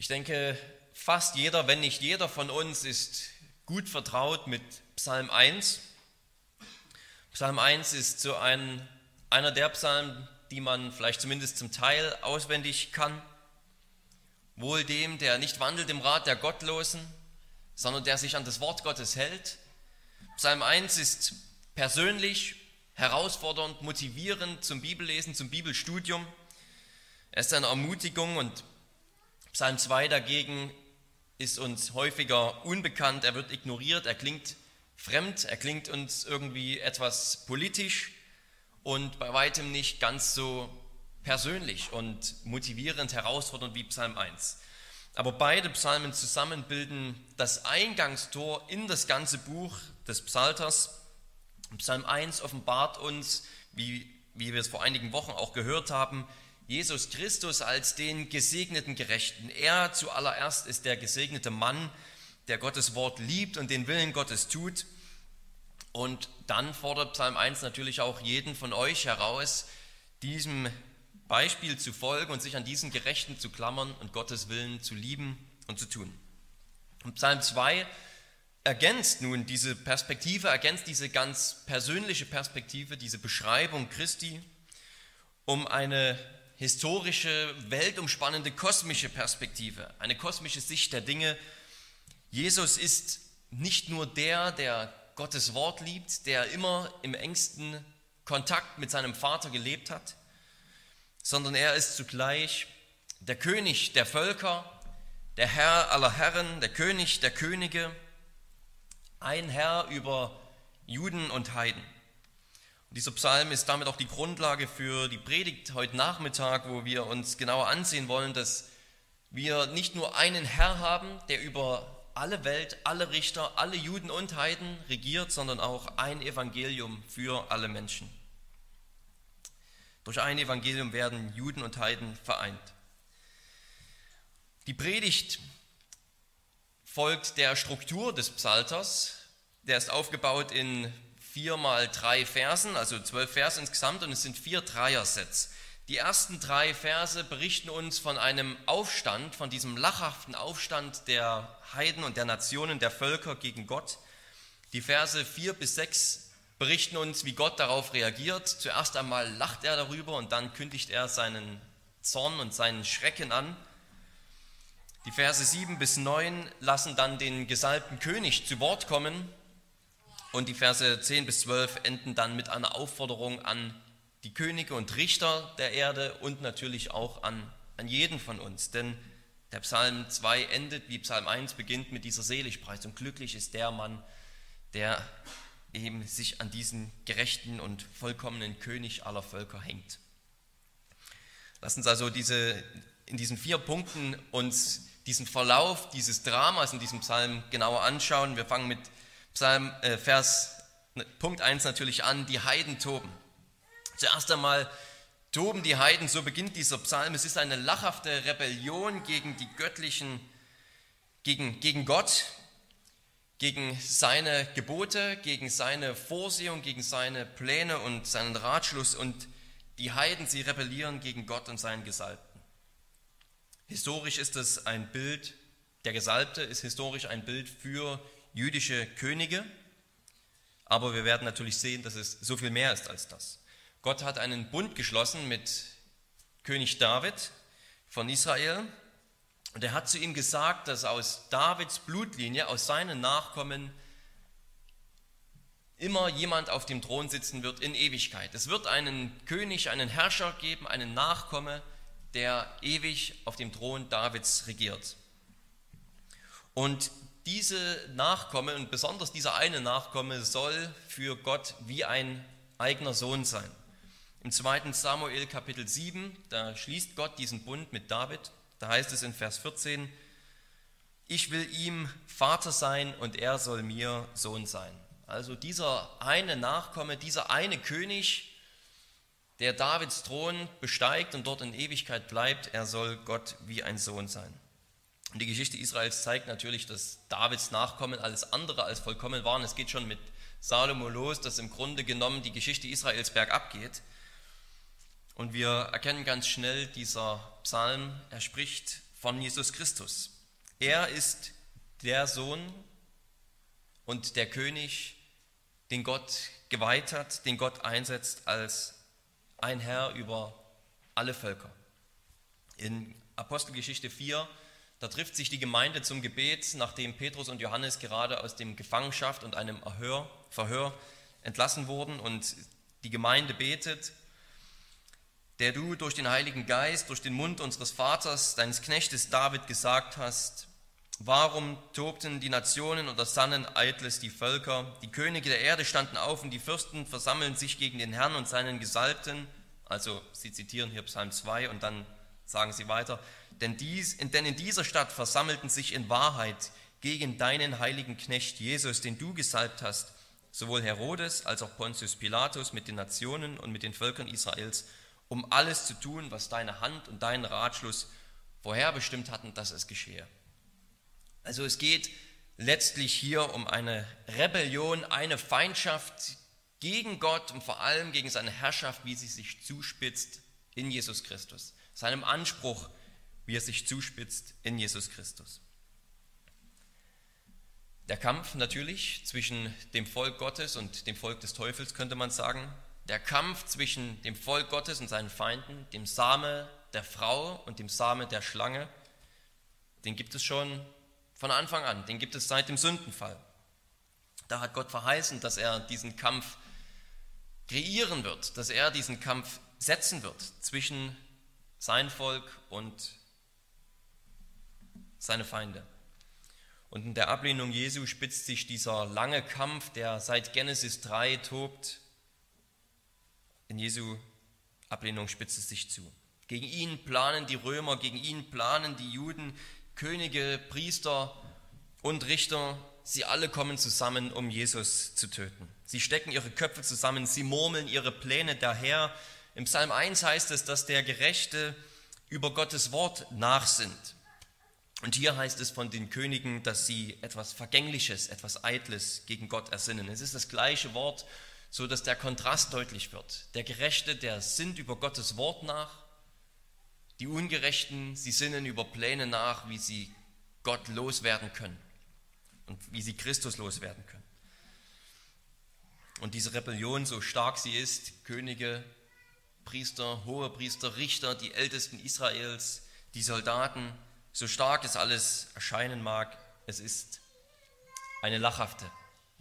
Ich denke, fast jeder, wenn nicht jeder von uns ist gut vertraut mit Psalm 1. Psalm 1 ist so ein, einer der Psalmen, die man vielleicht zumindest zum Teil auswendig kann. Wohl dem, der nicht wandelt im Rat der Gottlosen, sondern der sich an das Wort Gottes hält. Psalm 1 ist persönlich, herausfordernd, motivierend zum Bibellesen, zum Bibelstudium. Er ist eine Ermutigung und Psalm 2 dagegen ist uns häufiger unbekannt, er wird ignoriert, er klingt fremd, er klingt uns irgendwie etwas politisch und bei weitem nicht ganz so persönlich und motivierend, herausfordernd wie Psalm 1. Aber beide Psalmen zusammen bilden das Eingangstor in das ganze Buch des Psalters. Psalm 1 offenbart uns, wie, wie wir es vor einigen Wochen auch gehört haben, Jesus Christus als den gesegneten Gerechten. Er zuallererst ist der gesegnete Mann, der Gottes Wort liebt und den Willen Gottes tut. Und dann fordert Psalm 1 natürlich auch jeden von euch heraus, diesem Beispiel zu folgen und sich an diesen Gerechten zu klammern und Gottes Willen zu lieben und zu tun. Und Psalm 2 ergänzt nun diese Perspektive, ergänzt diese ganz persönliche Perspektive, diese Beschreibung Christi, um eine historische, weltumspannende, kosmische Perspektive, eine kosmische Sicht der Dinge. Jesus ist nicht nur der, der Gottes Wort liebt, der immer im engsten Kontakt mit seinem Vater gelebt hat, sondern er ist zugleich der König der Völker, der Herr aller Herren, der König der Könige, ein Herr über Juden und Heiden. Dieser Psalm ist damit auch die Grundlage für die Predigt heute Nachmittag, wo wir uns genauer ansehen wollen, dass wir nicht nur einen Herr haben, der über alle Welt, alle Richter, alle Juden und Heiden regiert, sondern auch ein Evangelium für alle Menschen. Durch ein Evangelium werden Juden und Heiden vereint. Die Predigt folgt der Struktur des Psalters. Der ist aufgebaut in vier mal drei Versen, also zwölf Verse insgesamt, und es sind vier Dreiersets. Die ersten drei Verse berichten uns von einem Aufstand, von diesem lachhaften Aufstand der Heiden und der Nationen, der Völker gegen Gott. Die Verse vier bis sechs berichten uns, wie Gott darauf reagiert. Zuerst einmal lacht er darüber und dann kündigt er seinen Zorn und seinen Schrecken an. Die Verse 7 bis 9 lassen dann den gesalbten König zu Wort kommen und die Verse 10 bis 12 enden dann mit einer Aufforderung an die Könige und Richter der Erde und natürlich auch an, an jeden von uns. Denn der Psalm 2 endet, wie Psalm 1 beginnt, mit dieser Seligpreisung. Glücklich ist der Mann, der eben sich an diesen gerechten und vollkommenen König aller Völker hängt. Lass uns also diese, in diesen vier Punkten uns diesen Verlauf dieses Dramas in diesem Psalm genauer anschauen. Wir fangen mit Psalm, äh, Vers, ne, Punkt 1 natürlich an, die Heiden toben. Zuerst einmal toben die Heiden, so beginnt dieser Psalm. Es ist eine lachhafte Rebellion gegen die göttlichen, gegen, gegen Gott, gegen seine Gebote, gegen seine Vorsehung, gegen seine Pläne und seinen Ratschluss. Und die Heiden, sie rebellieren gegen Gott und seinen Gesalbten. Historisch ist es ein Bild, der Gesalbte ist historisch ein Bild für jüdische Könige, aber wir werden natürlich sehen, dass es so viel mehr ist als das. Gott hat einen Bund geschlossen mit König David von Israel und er hat zu ihm gesagt, dass aus Davids Blutlinie, aus seinen Nachkommen, immer jemand auf dem Thron sitzen wird in Ewigkeit. Es wird einen König, einen Herrscher geben, einen Nachkomme, der ewig auf dem Thron Davids regiert. Und diese Nachkomme und besonders dieser eine Nachkomme soll für Gott wie ein eigener Sohn sein. Im 2. Samuel Kapitel 7, da schließt Gott diesen Bund mit David. Da heißt es in Vers 14, ich will ihm Vater sein und er soll mir Sohn sein. Also dieser eine Nachkomme, dieser eine König, der Davids Thron besteigt und dort in Ewigkeit bleibt, er soll Gott wie ein Sohn sein. Und die Geschichte Israels zeigt natürlich, dass Davids Nachkommen alles andere als vollkommen waren. Es geht schon mit Salomo los, dass im Grunde genommen die Geschichte Israels bergab geht. Und wir erkennen ganz schnell, dieser Psalm, er spricht von Jesus Christus. Er ist der Sohn und der König, den Gott geweiht hat, den Gott einsetzt als ein Herr über alle Völker. In Apostelgeschichte 4, da trifft sich die Gemeinde zum Gebet, nachdem Petrus und Johannes gerade aus dem Gefangenschaft und einem Erhör, Verhör entlassen wurden und die Gemeinde betet, der du durch den Heiligen Geist, durch den Mund unseres Vaters, deines Knechtes David gesagt hast, Warum tobten die Nationen oder sannen eitles die Völker? Die Könige der Erde standen auf und die Fürsten versammeln sich gegen den Herrn und seinen Gesalbten. Also sie zitieren hier Psalm 2 und dann sagen sie weiter, denn, dies, denn in dieser Stadt versammelten sich in Wahrheit gegen deinen heiligen Knecht Jesus, den du gesalbt hast, sowohl Herodes als auch Pontius Pilatus mit den Nationen und mit den Völkern Israels, um alles zu tun, was deine Hand und dein Ratschluss vorherbestimmt hatten, dass es geschehe. Also es geht letztlich hier um eine Rebellion, eine Feindschaft gegen Gott und vor allem gegen seine Herrschaft, wie sie sich zuspitzt in Jesus Christus. Seinem Anspruch, wie er sich zuspitzt in Jesus Christus. Der Kampf natürlich zwischen dem Volk Gottes und dem Volk des Teufels könnte man sagen. Der Kampf zwischen dem Volk Gottes und seinen Feinden, dem Same der Frau und dem Same der Schlange, den gibt es schon von Anfang an, den gibt es seit dem Sündenfall. Da hat Gott verheißen, dass er diesen Kampf kreieren wird, dass er diesen Kampf setzen wird zwischen sein Volk und seine Feinde. Und in der Ablehnung Jesu spitzt sich dieser lange Kampf, der seit Genesis 3 tobt, in Jesu Ablehnung spitzt es sich zu. Gegen ihn planen die Römer, gegen ihn planen die Juden, Könige, Priester und Richter, sie alle kommen zusammen, um Jesus zu töten. Sie stecken ihre Köpfe zusammen, sie murmeln ihre Pläne daher. Im Psalm 1 heißt es, dass der Gerechte über Gottes Wort nachsinnt. Und hier heißt es von den Königen, dass sie etwas Vergängliches, etwas Eitles gegen Gott ersinnen. Es ist das gleiche Wort, so dass der Kontrast deutlich wird. Der Gerechte, der sinnt über Gottes Wort nach die Ungerechten, sie sinnen über Pläne nach, wie sie Gott loswerden können und wie sie Christus loswerden können. Und diese Rebellion, so stark sie ist, Könige, Priester, hohe Priester, Richter, die Ältesten Israels, die Soldaten, so stark es alles erscheinen mag, es ist eine lachhafte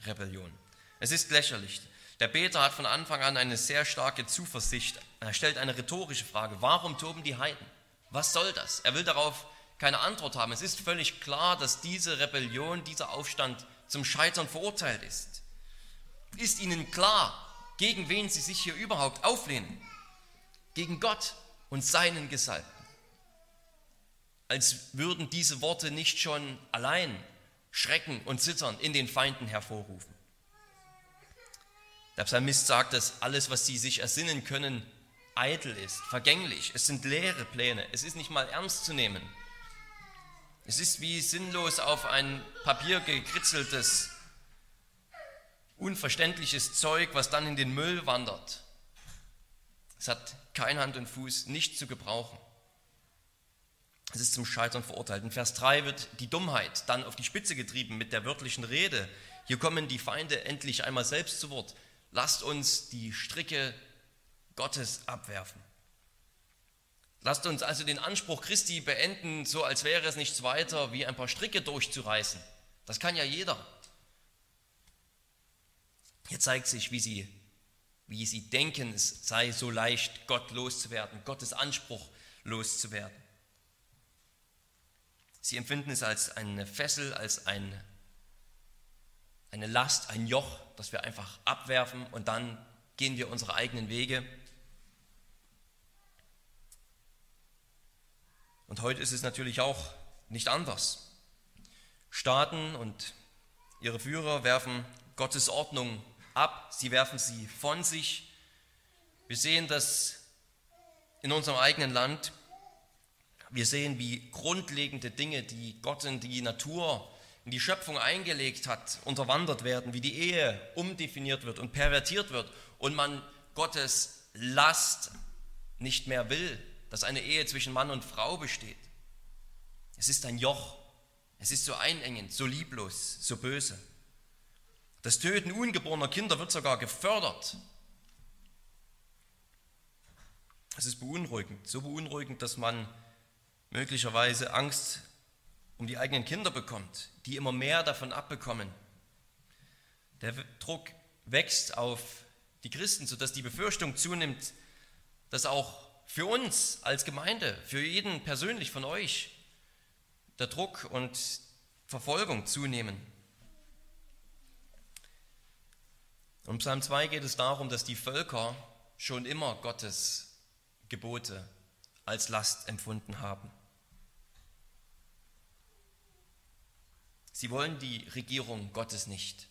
Rebellion. Es ist lächerlich. Der Beter hat von Anfang an eine sehr starke Zuversicht. Er stellt eine rhetorische Frage. Warum toben die Heiden? Was soll das? Er will darauf keine Antwort haben. Es ist völlig klar, dass diese Rebellion, dieser Aufstand zum Scheitern verurteilt ist. Ist ihnen klar, gegen wen sie sich hier überhaupt auflehnen? Gegen Gott und seinen Gesalbten. Als würden diese Worte nicht schon allein Schrecken und Zittern in den Feinden hervorrufen. Der Psalmist sagt, dass alles, was sie sich ersinnen können, eitel ist, vergänglich. Es sind leere Pläne. Es ist nicht mal ernst zu nehmen. Es ist wie sinnlos auf ein Papier gekritzeltes, unverständliches Zeug, was dann in den Müll wandert. Es hat kein Hand und Fuß, nicht zu gebrauchen. Es ist zum Scheitern verurteilt. In Vers 3 wird die Dummheit dann auf die Spitze getrieben mit der wörtlichen Rede. Hier kommen die Feinde endlich einmal selbst zu Wort. Lasst uns die Stricke Gottes abwerfen. Lasst uns also den Anspruch Christi beenden, so als wäre es nichts weiter, wie ein paar Stricke durchzureißen. Das kann ja jeder. Hier zeigt sich, wie sie, wie sie denken, es sei so leicht, Gott loszuwerden, Gottes Anspruch loszuwerden. Sie empfinden es als eine Fessel, als ein eine Last, ein Joch, das wir einfach abwerfen und dann gehen wir unsere eigenen Wege. Und heute ist es natürlich auch nicht anders. Staaten und ihre Führer werfen Gottes Ordnung ab, sie werfen sie von sich. Wir sehen das in unserem eigenen Land. Wir sehen, wie grundlegende Dinge, die Gott in die Natur in die Schöpfung eingelegt hat, unterwandert werden, wie die Ehe umdefiniert wird und pervertiert wird und man Gottes Last nicht mehr will, dass eine Ehe zwischen Mann und Frau besteht. Es ist ein Joch. Es ist so einengend, so lieblos, so böse. Das Töten ungeborener Kinder wird sogar gefördert. Es ist beunruhigend, so beunruhigend, dass man möglicherweise Angst um die eigenen Kinder bekommt, die immer mehr davon abbekommen. Der Druck wächst auf die Christen, sodass die Befürchtung zunimmt, dass auch für uns als Gemeinde, für jeden persönlich von euch, der Druck und Verfolgung zunehmen. Und Psalm 2 geht es darum, dass die Völker schon immer Gottes Gebote als Last empfunden haben. Sie wollen die Regierung Gottes nicht.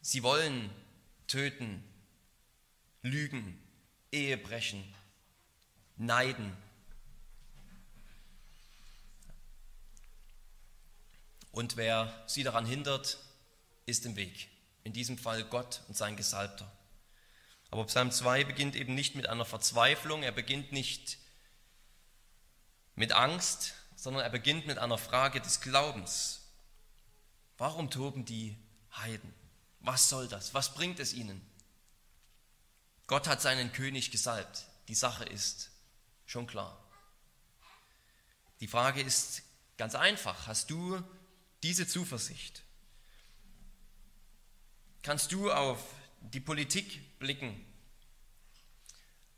Sie wollen töten, lügen, Ehe brechen, neiden. Und wer sie daran hindert, ist im Weg. In diesem Fall Gott und sein Gesalbter. Aber Psalm 2 beginnt eben nicht mit einer Verzweiflung, er beginnt nicht mit Angst, sondern er beginnt mit einer Frage des Glaubens. Warum toben die Heiden? Was soll das? Was bringt es ihnen? Gott hat seinen König gesalbt. Die Sache ist schon klar. Die Frage ist ganz einfach. Hast du diese Zuversicht? Kannst du auf die Politik blicken,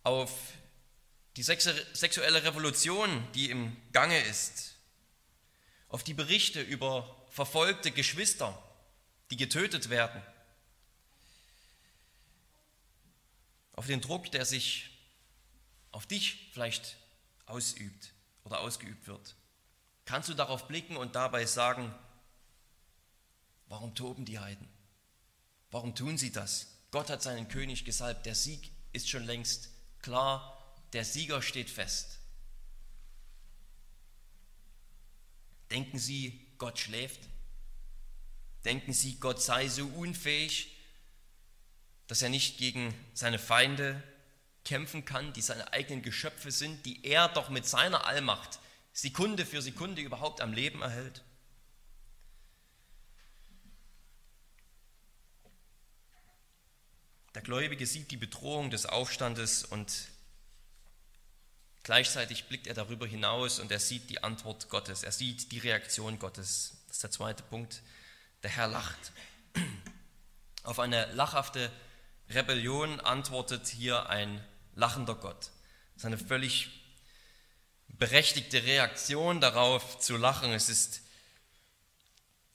auf die sexuelle Revolution, die im Gange ist, auf die Berichte über verfolgte Geschwister, die getötet werden, auf den Druck, der sich auf dich vielleicht ausübt oder ausgeübt wird. Kannst du darauf blicken und dabei sagen, warum toben die Heiden? Warum tun sie das? Gott hat seinen König gesalbt, der Sieg ist schon längst klar, der Sieger steht fest. Denken Sie, Gott schläft? Denken Sie, Gott sei so unfähig, dass er nicht gegen seine Feinde kämpfen kann, die seine eigenen Geschöpfe sind, die er doch mit seiner Allmacht Sekunde für Sekunde überhaupt am Leben erhält? Der Gläubige sieht die Bedrohung des Aufstandes und Gleichzeitig blickt er darüber hinaus und er sieht die Antwort Gottes, er sieht die Reaktion Gottes. Das ist der zweite Punkt. Der Herr lacht. Auf eine lachhafte Rebellion antwortet hier ein lachender Gott. Das ist eine völlig berechtigte Reaktion darauf zu lachen. Es ist,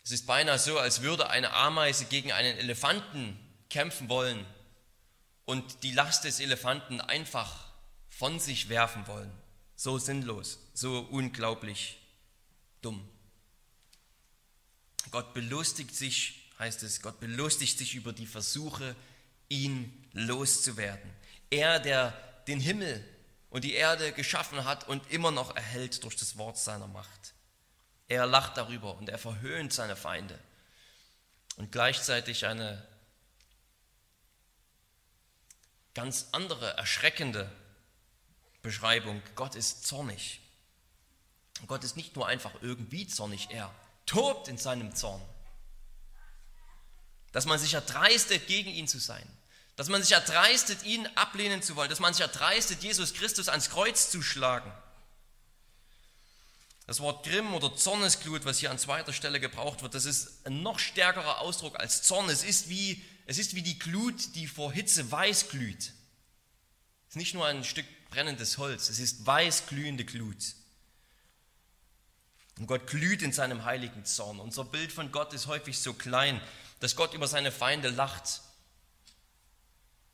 es ist beinahe so, als würde eine Ameise gegen einen Elefanten kämpfen wollen und die Last des Elefanten einfach von sich werfen wollen. So sinnlos, so unglaublich dumm. Gott belustigt sich, heißt es, Gott belustigt sich über die Versuche, ihn loszuwerden. Er, der den Himmel und die Erde geschaffen hat und immer noch erhält durch das Wort seiner Macht. Er lacht darüber und er verhöhnt seine Feinde. Und gleichzeitig eine ganz andere, erschreckende Beschreibung, Gott ist zornig. Und Gott ist nicht nur einfach irgendwie zornig, er tobt in seinem Zorn. Dass man sich erdreistet, gegen ihn zu sein. Dass man sich erdreistet, ihn ablehnen zu wollen. Dass man sich erdreistet, Jesus Christus ans Kreuz zu schlagen. Das Wort Grimm oder Zornesglut, was hier an zweiter Stelle gebraucht wird, das ist ein noch stärkerer Ausdruck als Zorn. Es ist wie, es ist wie die Glut, die vor Hitze weiß glüht. Es ist nicht nur ein Stück brennendes Holz, es ist weiß glühende Glut. Und Gott glüht in seinem heiligen Zorn. Unser Bild von Gott ist häufig so klein, dass Gott über seine Feinde lacht.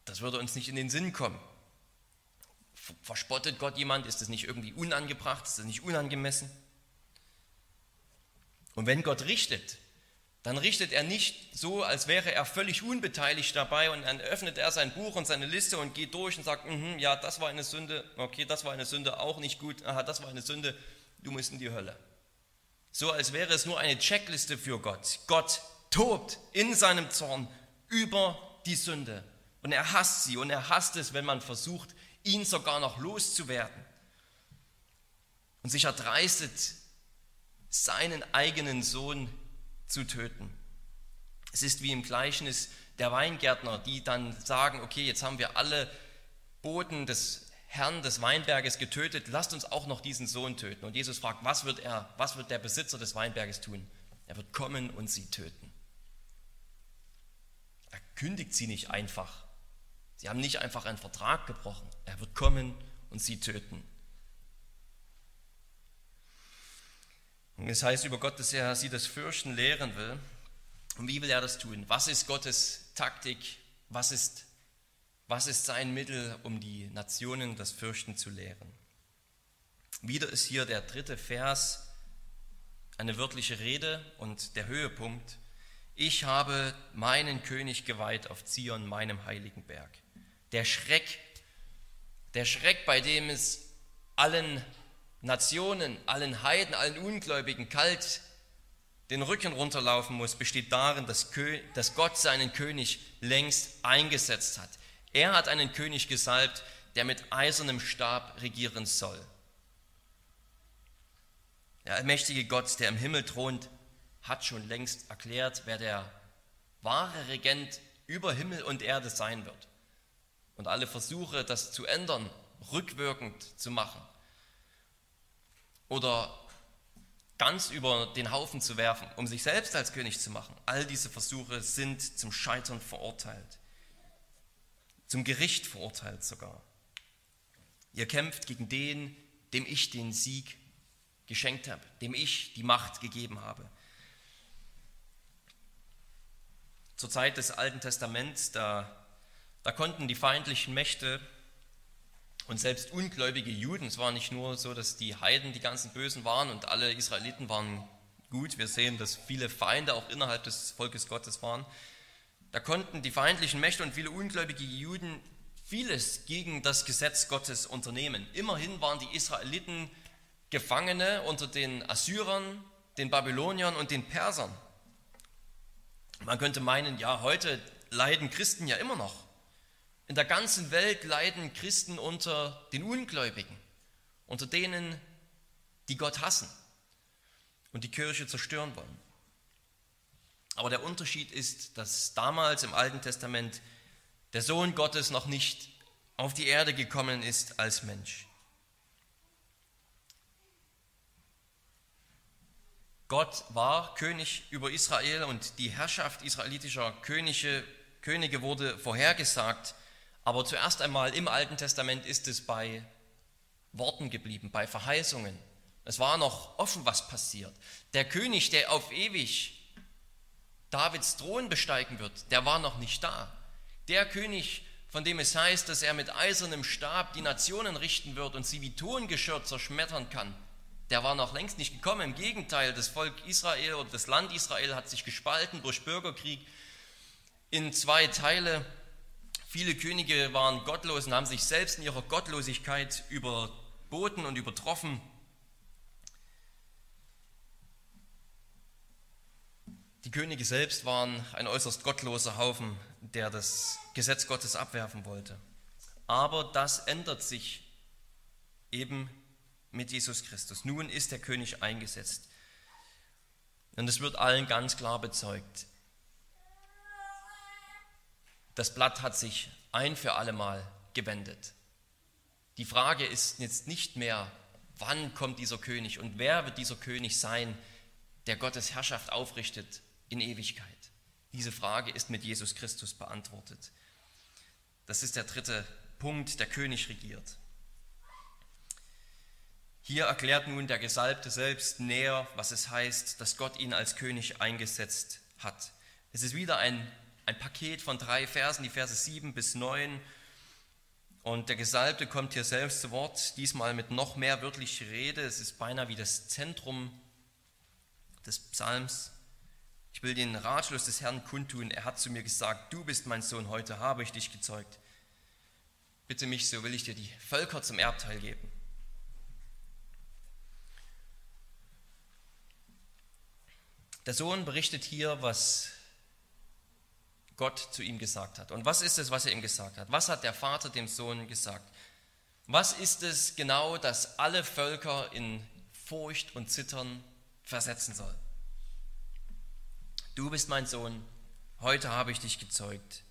Das würde uns nicht in den Sinn kommen. Verspottet Gott jemand? Ist das nicht irgendwie unangebracht? Ist das nicht unangemessen? Und wenn Gott richtet, dann richtet er nicht so, als wäre er völlig unbeteiligt dabei und dann öffnet er sein Buch und seine Liste und geht durch und sagt, mm ja, das war eine Sünde, okay, das war eine Sünde, auch nicht gut, aha, das war eine Sünde, du musst in die Hölle. So als wäre es nur eine Checkliste für Gott. Gott tobt in seinem Zorn über die Sünde und er hasst sie und er hasst es, wenn man versucht, ihn sogar noch loszuwerden. und sich erdreistet, seinen eigenen Sohn zu töten. Es ist wie im Gleichnis der Weingärtner, die dann sagen, okay, jetzt haben wir alle Boten des Herrn des Weinberges getötet, lasst uns auch noch diesen Sohn töten. Und Jesus fragt, was wird er, was wird der Besitzer des Weinberges tun? Er wird kommen und sie töten. Er kündigt sie nicht einfach. Sie haben nicht einfach einen Vertrag gebrochen. Er wird kommen und sie töten. Es heißt über Gott, dass er sie das Fürchten lehren will. Und wie will er das tun? Was ist Gottes Taktik? Was ist, was ist sein Mittel, um die Nationen das Fürchten zu lehren? Wieder ist hier der dritte Vers eine wörtliche Rede und der Höhepunkt. Ich habe meinen König geweiht auf Zion, meinem heiligen Berg. Der Schreck, der Schreck, bei dem es allen Nationen, allen Heiden, allen Ungläubigen kalt den Rücken runterlaufen muss, besteht darin, dass, Gott seinen König längst eingesetzt hat. Er hat einen König gesalbt, der mit eisernem Stab regieren soll. Der allmächtige Gott, der im Himmel thront, hat schon längst erklärt, wer der wahre Regent über Himmel und Erde sein wird. Und alle Versuche, das zu ändern, rückwirkend zu machen oder ganz über den Haufen zu werfen, um sich selbst als König zu machen. All diese Versuche sind zum Scheitern verurteilt, zum Gericht verurteilt sogar. Ihr kämpft gegen den, dem ich den Sieg geschenkt habe, dem ich die Macht gegeben habe. Zur Zeit des Alten Testaments, da, da konnten die feindlichen Mächte und selbst ungläubige Juden, es war nicht nur so, dass die Heiden die ganzen Bösen waren und alle Israeliten waren gut. Wir sehen, dass viele Feinde auch innerhalb des Volkes Gottes waren. Da konnten die feindlichen Mächte und viele ungläubige Juden vieles gegen das Gesetz Gottes unternehmen. Immerhin waren die Israeliten Gefangene unter den Assyrern, den Babyloniern und den Persern. Man könnte meinen, ja, heute leiden Christen ja immer noch. In der ganzen Welt leiden Christen unter den Ungläubigen, unter denen, die Gott hassen und die Kirche zerstören wollen. Aber der Unterschied ist, dass damals im Alten Testament der Sohn Gottes noch nicht auf die Erde gekommen ist als Mensch. Gott war König über Israel und die Herrschaft israelitischer Könige, Könige wurde vorhergesagt aber zuerst einmal im Alten Testament ist es bei Worten geblieben, bei Verheißungen. Es war noch offen, was passiert. Der König, der auf ewig Davids Thron besteigen wird, der war noch nicht da. Der König, von dem es heißt, dass er mit eisernem Stab die Nationen richten wird und sie wie Tongeschirr zerschmettern kann, der war noch längst nicht gekommen. Im Gegenteil, das Volk Israel oder das Land Israel hat sich gespalten durch Bürgerkrieg in zwei Teile. Viele Könige waren gottlos und haben sich selbst in ihrer Gottlosigkeit überboten und übertroffen. Die Könige selbst waren ein äußerst gottloser Haufen, der das Gesetz Gottes abwerfen wollte. Aber das ändert sich eben mit Jesus Christus. Nun ist der König eingesetzt. Und es wird allen ganz klar bezeugt, das Blatt hat sich ein für allemal gewendet. Die Frage ist jetzt nicht mehr, wann kommt dieser König und wer wird dieser König sein, der Gottes Herrschaft aufrichtet in Ewigkeit. Diese Frage ist mit Jesus Christus beantwortet. Das ist der dritte Punkt, der König regiert. Hier erklärt nun der Gesalbte selbst näher, was es heißt, dass Gott ihn als König eingesetzt hat. Es ist wieder ein ein Paket von drei Versen, die Verse 7 bis 9. Und der Gesalbte kommt hier selbst zu Wort, diesmal mit noch mehr wörtlicher Rede. Es ist beinahe wie das Zentrum des Psalms. Ich will den Ratschluss des Herrn kundtun. Er hat zu mir gesagt, du bist mein Sohn, heute habe ich dich gezeugt. Bitte mich, so will ich dir die Völker zum Erbteil geben. Der Sohn berichtet hier, was Gott zu ihm gesagt hat. Und was ist es, was er ihm gesagt hat? Was hat der Vater dem Sohn gesagt? Was ist es genau, das alle Völker in Furcht und Zittern versetzen soll? Du bist mein Sohn, heute habe ich dich gezeugt.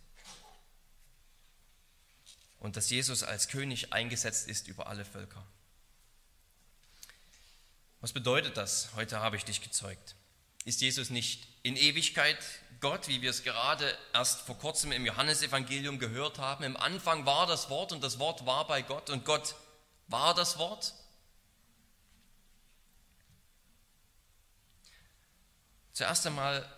Und dass Jesus als König eingesetzt ist über alle Völker. Was bedeutet das? Heute habe ich dich gezeugt. Ist Jesus nicht in Ewigkeit Gott, wie wir es gerade erst vor kurzem im Johannesevangelium gehört haben. Im Anfang war das Wort und das Wort war bei Gott und Gott war das Wort. Zuerst einmal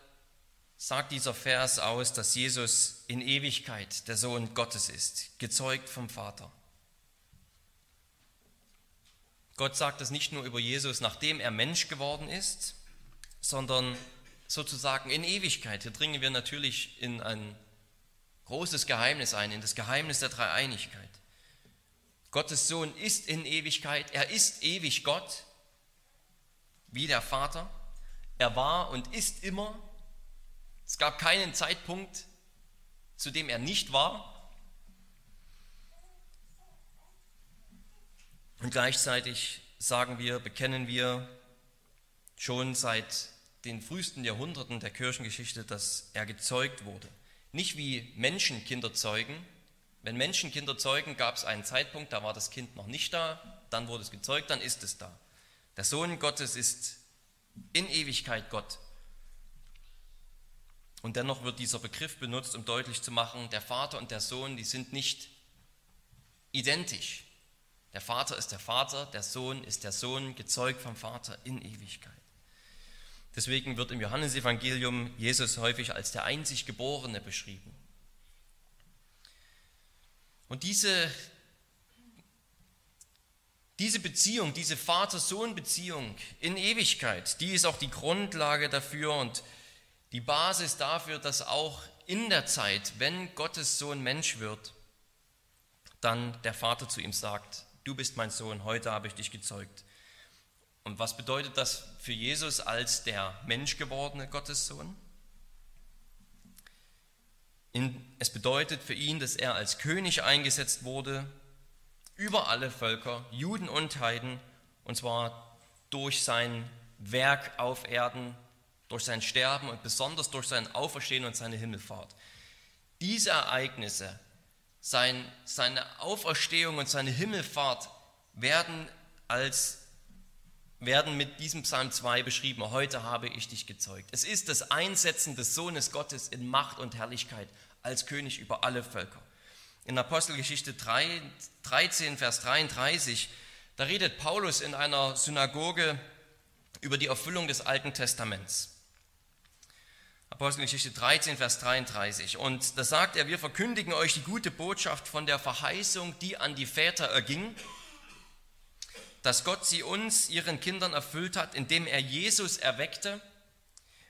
sagt dieser Vers aus, dass Jesus in Ewigkeit der Sohn Gottes ist, gezeugt vom Vater. Gott sagt es nicht nur über Jesus, nachdem er Mensch geworden ist, sondern sozusagen in Ewigkeit. Hier dringen wir natürlich in ein großes Geheimnis ein, in das Geheimnis der Dreieinigkeit. Gottes Sohn ist in Ewigkeit, er ist ewig Gott, wie der Vater. Er war und ist immer. Es gab keinen Zeitpunkt, zu dem er nicht war. Und gleichzeitig sagen wir, bekennen wir schon seit den frühesten Jahrhunderten der Kirchengeschichte, dass er gezeugt wurde. Nicht wie Menschen Kinder zeugen. Wenn Menschen Kinder zeugen, gab es einen Zeitpunkt, da war das Kind noch nicht da, dann wurde es gezeugt, dann ist es da. Der Sohn Gottes ist in Ewigkeit Gott. Und dennoch wird dieser Begriff benutzt, um deutlich zu machen, der Vater und der Sohn, die sind nicht identisch. Der Vater ist der Vater, der Sohn ist der Sohn, gezeugt vom Vater in Ewigkeit. Deswegen wird im Johannesevangelium Jesus häufig als der einzig Geborene beschrieben. Und diese, diese Beziehung, diese Vater-Sohn-Beziehung in Ewigkeit, die ist auch die Grundlage dafür und die Basis dafür, dass auch in der Zeit, wenn Gottes Sohn Mensch wird, dann der Vater zu ihm sagt, du bist mein Sohn, heute habe ich dich gezeugt. Und was bedeutet das für Jesus als der menschgewordene Gottessohn? es bedeutet für ihn, dass er als König eingesetzt wurde über alle Völker, Juden und Heiden, und zwar durch sein Werk auf Erden, durch sein Sterben und besonders durch sein Auferstehen und seine Himmelfahrt. Diese Ereignisse, sein, seine Auferstehung und seine Himmelfahrt werden als werden mit diesem Psalm 2 beschrieben. Heute habe ich dich gezeugt. Es ist das Einsetzen des Sohnes Gottes in Macht und Herrlichkeit als König über alle Völker. In Apostelgeschichte 3, 13, Vers 33, da redet Paulus in einer Synagoge über die Erfüllung des Alten Testaments. Apostelgeschichte 13, Vers 33. Und da sagt er, wir verkündigen euch die gute Botschaft von der Verheißung, die an die Väter erging dass Gott sie uns, ihren Kindern, erfüllt hat, indem er Jesus erweckte,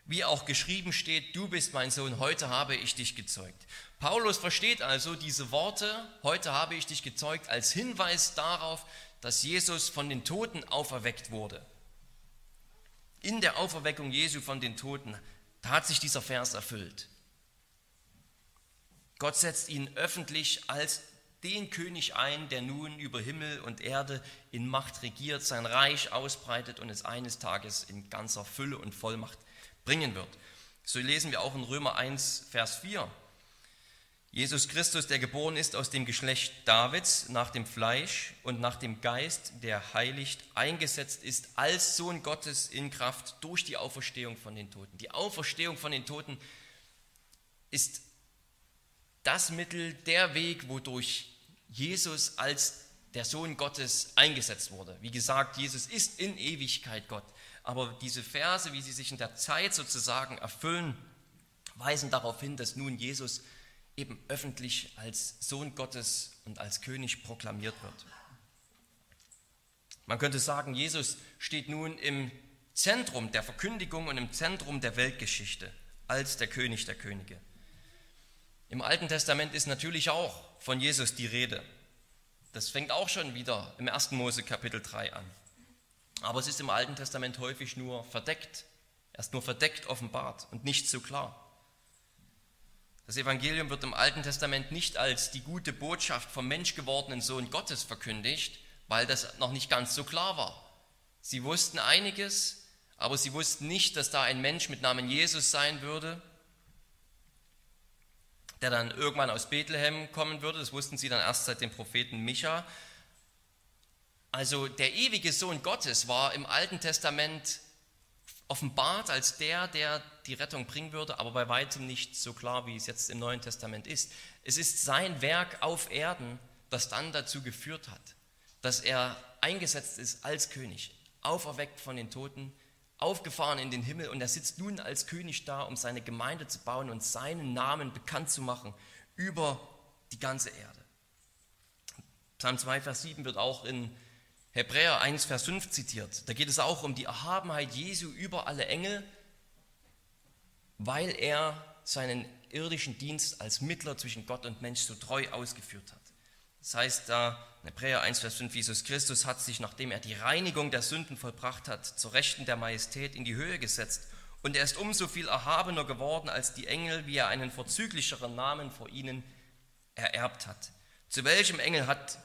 wie auch geschrieben steht, du bist mein Sohn, heute habe ich dich gezeugt. Paulus versteht also diese Worte, heute habe ich dich gezeugt, als Hinweis darauf, dass Jesus von den Toten auferweckt wurde. In der Auferweckung Jesu von den Toten hat sich dieser Vers erfüllt. Gott setzt ihn öffentlich als den König ein, der nun über Himmel und Erde in Macht regiert, sein Reich ausbreitet und es eines Tages in ganzer Fülle und Vollmacht bringen wird. So lesen wir auch in Römer 1, Vers 4. Jesus Christus, der geboren ist aus dem Geschlecht Davids nach dem Fleisch und nach dem Geist, der heiligt, eingesetzt ist als Sohn Gottes in Kraft durch die Auferstehung von den Toten. Die Auferstehung von den Toten ist das Mittel, der Weg, wodurch Jesus als der Sohn Gottes eingesetzt wurde. Wie gesagt, Jesus ist in Ewigkeit Gott. Aber diese Verse, wie sie sich in der Zeit sozusagen erfüllen, weisen darauf hin, dass nun Jesus eben öffentlich als Sohn Gottes und als König proklamiert wird. Man könnte sagen, Jesus steht nun im Zentrum der Verkündigung und im Zentrum der Weltgeschichte als der König der Könige. Im Alten Testament ist natürlich auch von Jesus die Rede. Das fängt auch schon wieder im 1. Mose Kapitel 3 an. Aber es ist im Alten Testament häufig nur verdeckt, erst nur verdeckt offenbart und nicht so klar. Das Evangelium wird im Alten Testament nicht als die gute Botschaft vom menschgewordenen Sohn Gottes verkündigt, weil das noch nicht ganz so klar war. Sie wussten einiges, aber sie wussten nicht, dass da ein Mensch mit Namen Jesus sein würde, der dann irgendwann aus Bethlehem kommen würde. Das wussten sie dann erst seit dem Propheten Micha. Also der ewige Sohn Gottes war im Alten Testament offenbart als der, der die Rettung bringen würde, aber bei weitem nicht so klar, wie es jetzt im Neuen Testament ist. Es ist sein Werk auf Erden, das dann dazu geführt hat, dass er eingesetzt ist als König, auferweckt von den Toten, aufgefahren in den Himmel und er sitzt nun als König da, um seine Gemeinde zu bauen und seinen Namen bekannt zu machen über die ganze Erde. Psalm 2, Vers 7 wird auch in Hebräer 1, Vers 5 zitiert. Da geht es auch um die Erhabenheit Jesu über alle Engel, weil er seinen irdischen Dienst als Mittler zwischen Gott und Mensch so treu ausgeführt hat. Das heißt da in Hebräer 1, Vers 5, Jesus Christus hat sich, nachdem er die Reinigung der Sünden vollbracht hat, zur Rechten der Majestät in die Höhe gesetzt und er ist umso viel erhabener geworden als die Engel, wie er einen vorzüglicheren Namen vor ihnen ererbt hat. Zu welchem Engel hat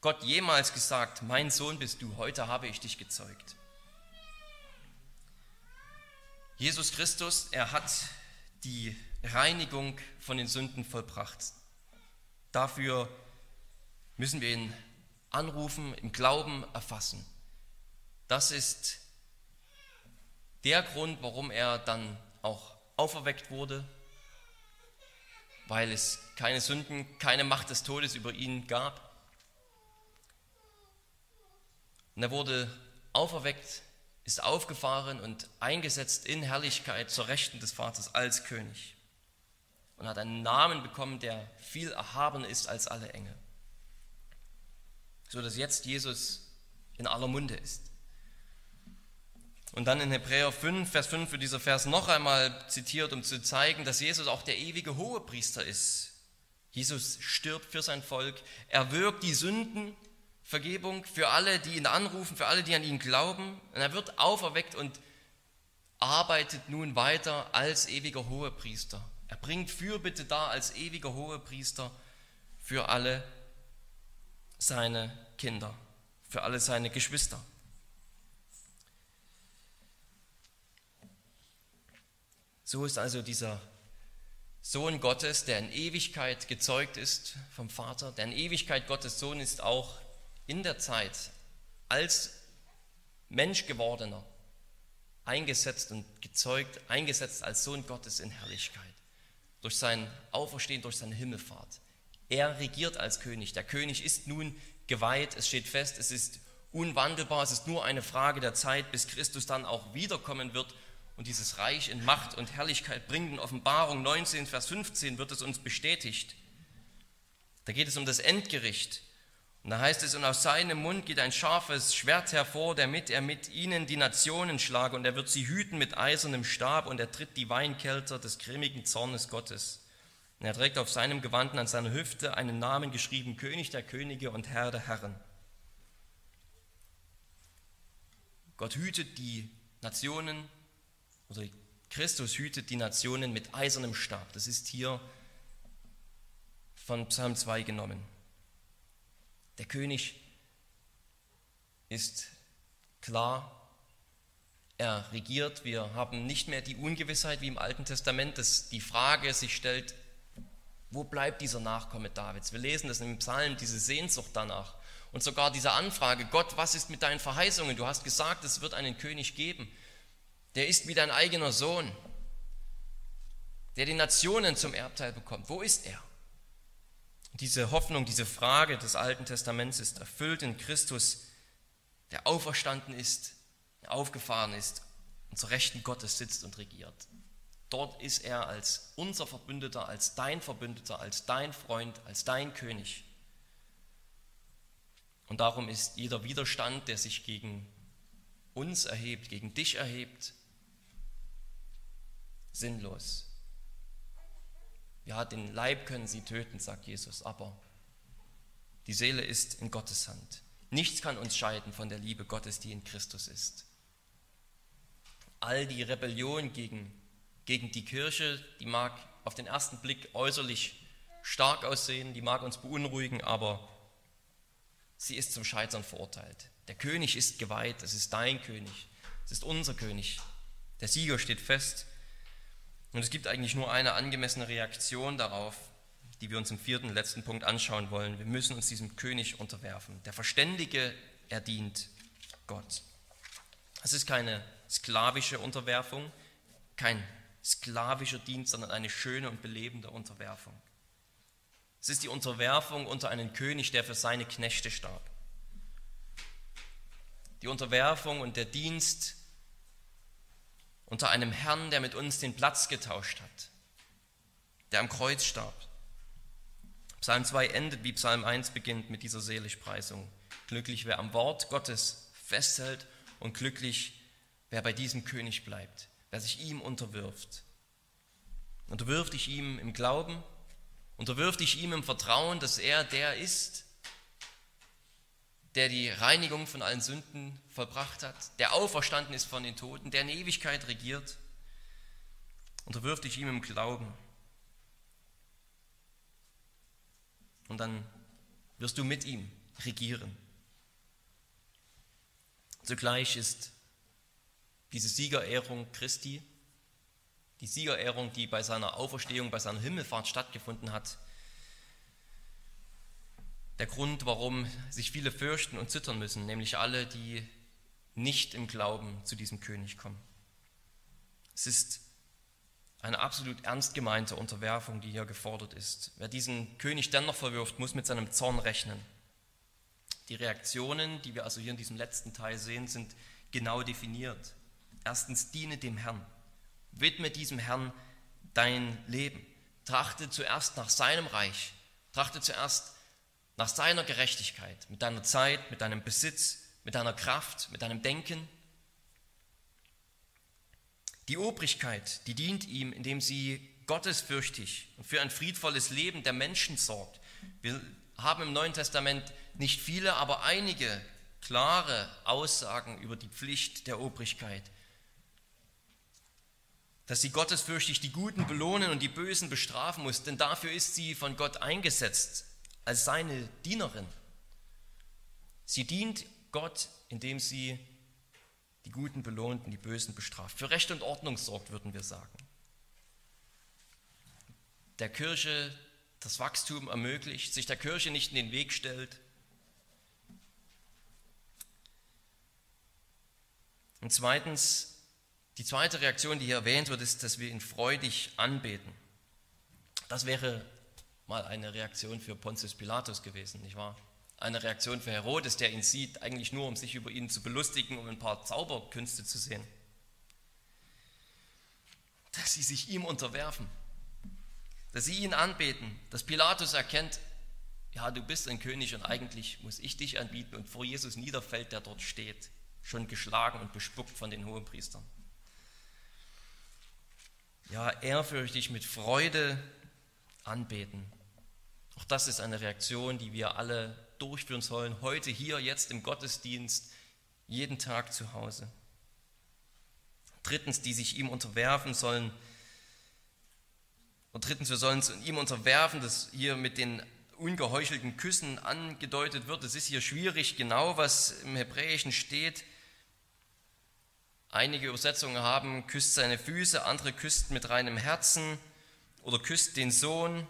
Gott jemals gesagt, mein Sohn bist du, heute habe ich dich gezeugt. Jesus Christus, er hat die Reinigung von den Sünden vollbracht. Dafür müssen wir ihn anrufen, im Glauben erfassen. Das ist der Grund, warum er dann auch auferweckt wurde, weil es keine Sünden, keine Macht des Todes über ihn gab. Und er wurde auferweckt, ist aufgefahren und eingesetzt in Herrlichkeit zur Rechten des Vaters als König. Und hat einen Namen bekommen, der viel erhabener ist als alle Engel. So dass jetzt Jesus in aller Munde ist. Und dann in Hebräer 5, Vers 5 wird dieser Vers noch einmal zitiert, um zu zeigen, dass Jesus auch der ewige Hohepriester ist. Jesus stirbt für sein Volk, er wirkt die Sünden Vergebung für alle, die ihn anrufen, für alle, die an ihn glauben. Und er wird auferweckt und arbeitet nun weiter als ewiger Hohepriester. Er bringt Fürbitte dar als ewiger Hohepriester für alle seine Kinder, für alle seine Geschwister. So ist also dieser Sohn Gottes, der in Ewigkeit gezeugt ist vom Vater, der in Ewigkeit Gottes Sohn ist, auch in der Zeit als Mensch gewordener eingesetzt und gezeugt, eingesetzt als Sohn Gottes in Herrlichkeit. Durch sein Auferstehen, durch seine Himmelfahrt. Er regiert als König. Der König ist nun geweiht, es steht fest, es ist unwandelbar, es ist nur eine Frage der Zeit, bis Christus dann auch wiederkommen wird und dieses Reich in Macht und Herrlichkeit bringt. In Offenbarung 19, Vers 15 wird es uns bestätigt. Da geht es um das Endgericht. Und da heißt es, und aus seinem Mund geht ein scharfes Schwert hervor, damit er mit ihnen die Nationen schlage, und er wird sie hüten mit eisernem Stab, und er tritt die Weinkelter des grimmigen Zornes Gottes. Und er trägt auf seinem Gewanden an seiner Hüfte einen Namen geschrieben, König der Könige und Herr der Herren. Gott hütet die Nationen, oder Christus hütet die Nationen mit eisernem Stab. Das ist hier von Psalm 2 genommen. Der König ist klar, er regiert. Wir haben nicht mehr die Ungewissheit wie im Alten Testament, dass die Frage sich stellt, wo bleibt dieser Nachkomme Davids? Wir lesen das im Psalm, diese Sehnsucht danach. Und sogar diese Anfrage, Gott, was ist mit deinen Verheißungen? Du hast gesagt, es wird einen König geben. Der ist wie dein eigener Sohn, der die Nationen zum Erbteil bekommt. Wo ist er? Diese Hoffnung, diese Frage des Alten Testaments ist erfüllt in Christus, der auferstanden ist, aufgefahren ist und zur Rechten Gottes sitzt und regiert. Dort ist er als unser Verbündeter, als dein Verbündeter, als dein Freund, als dein König. Und darum ist jeder Widerstand, der sich gegen uns erhebt, gegen dich erhebt, sinnlos. Ja, den Leib können sie töten, sagt Jesus, aber die Seele ist in Gottes Hand. Nichts kann uns scheiden von der Liebe Gottes, die in Christus ist. All die Rebellion gegen, gegen die Kirche, die mag auf den ersten Blick äußerlich stark aussehen, die mag uns beunruhigen, aber sie ist zum Scheitern verurteilt. Der König ist geweiht, es ist dein König, es ist unser König. Der Sieger steht fest. Und es gibt eigentlich nur eine angemessene Reaktion darauf, die wir uns im vierten, letzten Punkt anschauen wollen. Wir müssen uns diesem König unterwerfen. Der Verständige, er dient Gott. Es ist keine sklavische Unterwerfung, kein sklavischer Dienst, sondern eine schöne und belebende Unterwerfung. Es ist die Unterwerfung unter einen König, der für seine Knechte starb. Die Unterwerfung und der Dienst unter einem Herrn, der mit uns den Platz getauscht hat, der am Kreuz starb. Psalm 2 endet, wie Psalm 1 beginnt, mit dieser Seligpreisung. Glücklich, wer am Wort Gottes festhält und glücklich, wer bei diesem König bleibt, wer sich ihm unterwirft. Unterwirf dich ihm im Glauben, unterwirf dich ihm im Vertrauen, dass er der ist, der die Reinigung von allen Sünden vollbracht hat, der auferstanden ist von den Toten, der in Ewigkeit regiert. Unterwirf dich ihm im Glauben. Und dann wirst du mit ihm regieren. Zugleich ist diese Siegerehrung Christi, die Siegerehrung, die bei seiner Auferstehung, bei seiner Himmelfahrt stattgefunden hat, der Grund, warum sich viele fürchten und zittern müssen, nämlich alle, die nicht im Glauben zu diesem König kommen. Es ist eine absolut ernst gemeinte Unterwerfung, die hier gefordert ist. Wer diesen König dennoch verwirft, muss mit seinem Zorn rechnen. Die Reaktionen, die wir also hier in diesem letzten Teil sehen, sind genau definiert. Erstens, diene dem Herrn. Widme diesem Herrn dein Leben. Trachte zuerst nach seinem Reich. Trachte zuerst nach seiner Gerechtigkeit, mit deiner Zeit, mit deinem Besitz, mit deiner Kraft, mit deinem Denken. Die Obrigkeit, die dient ihm, indem sie gottesfürchtig und für ein friedvolles Leben der Menschen sorgt. Wir haben im Neuen Testament nicht viele, aber einige klare Aussagen über die Pflicht der Obrigkeit. Dass sie gottesfürchtig die Guten belohnen und die Bösen bestrafen muss, denn dafür ist sie von Gott eingesetzt, als seine Dienerin. Sie dient Gott, indem sie die Guten belohnt und die Bösen bestraft. Für Recht und Ordnung sorgt, würden wir sagen. Der Kirche das Wachstum ermöglicht, sich der Kirche nicht in den Weg stellt. Und zweitens, die zweite Reaktion, die hier erwähnt wird, ist, dass wir ihn freudig anbeten. Das wäre mal eine Reaktion für Pontius Pilatus gewesen, nicht wahr? Eine Reaktion für Herodes, der ihn sieht, eigentlich nur, um sich über ihn zu belustigen, um ein paar Zauberkünste zu sehen. Dass sie sich ihm unterwerfen, dass sie ihn anbeten, dass Pilatus erkennt, ja, du bist ein König und eigentlich muss ich dich anbieten und vor Jesus niederfällt, der dort steht, schon geschlagen und bespuckt von den Hohenpriestern. Ja, ehrfürchtig mit Freude anbeten. Auch das ist eine Reaktion, die wir alle durchführen sollen, heute hier, jetzt im Gottesdienst, jeden Tag zu Hause. Drittens, die sich ihm unterwerfen sollen, und drittens, wir sollen uns ihm unterwerfen, das hier mit den ungeheuchelten Küssen angedeutet wird. Es ist hier schwierig, genau was im Hebräischen steht. Einige Übersetzungen haben, küsst seine Füße, andere küsst mit reinem Herzen oder küsst den Sohn.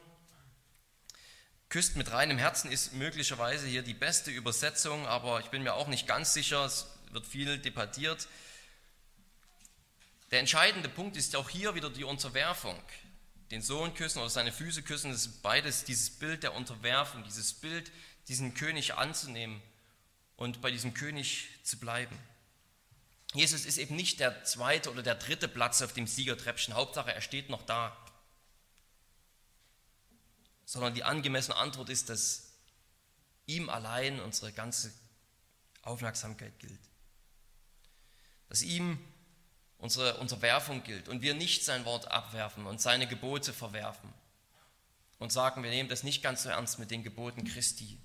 Küsst mit reinem Herzen ist möglicherweise hier die beste Übersetzung, aber ich bin mir auch nicht ganz sicher, es wird viel debattiert. Der entscheidende Punkt ist auch hier wieder die Unterwerfung den Sohn küssen oder seine Füße küssen, das ist beides dieses Bild der Unterwerfung, dieses Bild, diesen König anzunehmen und bei diesem König zu bleiben. Jesus ist eben nicht der zweite oder der dritte Platz auf dem Siegertreppchen, Hauptsache er steht noch da, sondern die angemessene Antwort ist, dass ihm allein unsere ganze Aufmerksamkeit gilt. Dass ihm unsere Unterwerfung gilt und wir nicht sein Wort abwerfen und seine Gebote verwerfen und sagen, wir nehmen das nicht ganz so ernst mit den Geboten Christi.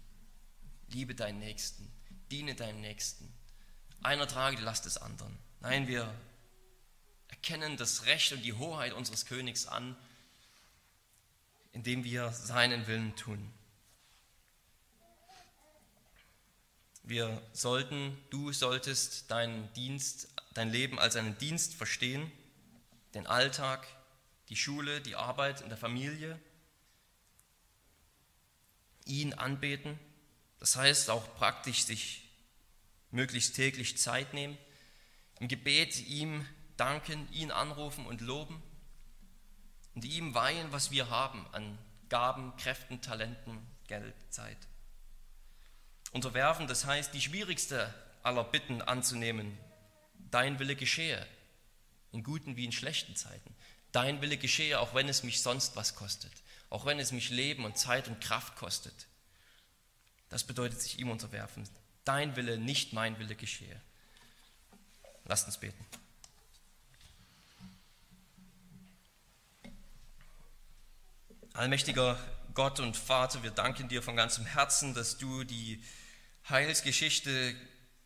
Liebe deinen Nächsten, diene deinen Nächsten. Einer trage die Last des anderen. Nein, wir erkennen das Recht und die Hoheit unseres Königs an indem wir seinen Willen tun. Wir sollten, du solltest deinen Dienst, dein Leben als einen Dienst verstehen, den Alltag, die Schule, die Arbeit in der Familie, ihn anbeten. Das heißt auch praktisch sich möglichst täglich Zeit nehmen, im Gebet ihm danken, ihn anrufen und loben und ihm weihen, was wir haben an Gaben, Kräften, Talenten, Geld, Zeit. Unterwerfen, das heißt, die schwierigste aller Bitten anzunehmen. Dein Wille geschehe, in guten wie in schlechten Zeiten. Dein Wille geschehe, auch wenn es mich sonst was kostet, auch wenn es mich Leben und Zeit und Kraft kostet. Das bedeutet sich ihm unterwerfen. Dein Wille, nicht mein Wille geschehe. Lasst uns beten. Allmächtiger Gott und Vater, wir danken dir von ganzem Herzen, dass du die Heilsgeschichte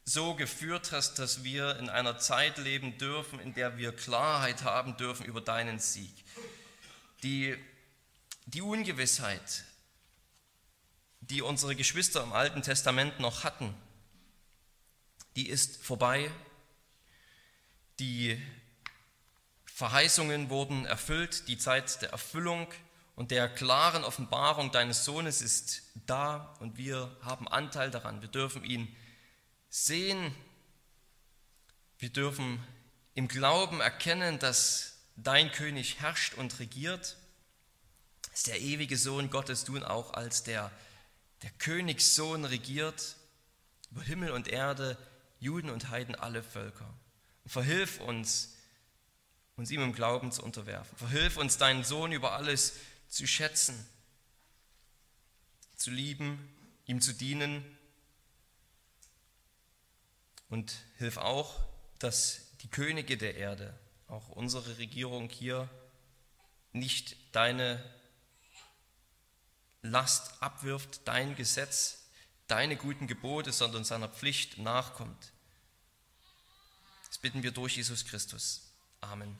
so geführt hast, dass wir in einer Zeit leben dürfen, in der wir Klarheit haben dürfen über deinen Sieg. Die, die Ungewissheit, die unsere Geschwister im Alten Testament noch hatten, die ist vorbei. Die Verheißungen wurden erfüllt, die Zeit der Erfüllung und der klaren Offenbarung deines Sohnes ist da und wir haben Anteil daran. Wir dürfen ihn sehen. Wir dürfen im Glauben erkennen, dass dein König herrscht und regiert. Dass der ewige Sohn Gottes nun auch als der, der Königssohn regiert über Himmel und Erde, Juden und Heiden, alle Völker. Und verhilf uns, uns ihm im Glauben zu unterwerfen. Verhilf uns, deinen Sohn über alles zu schätzen, zu lieben, ihm zu dienen. Und hilf auch, dass die Könige der Erde, auch unsere Regierung hier, nicht deine Last abwirft, dein Gesetz, deine guten Gebote, sondern seiner Pflicht nachkommt. Das bitten wir durch Jesus Christus. Amen.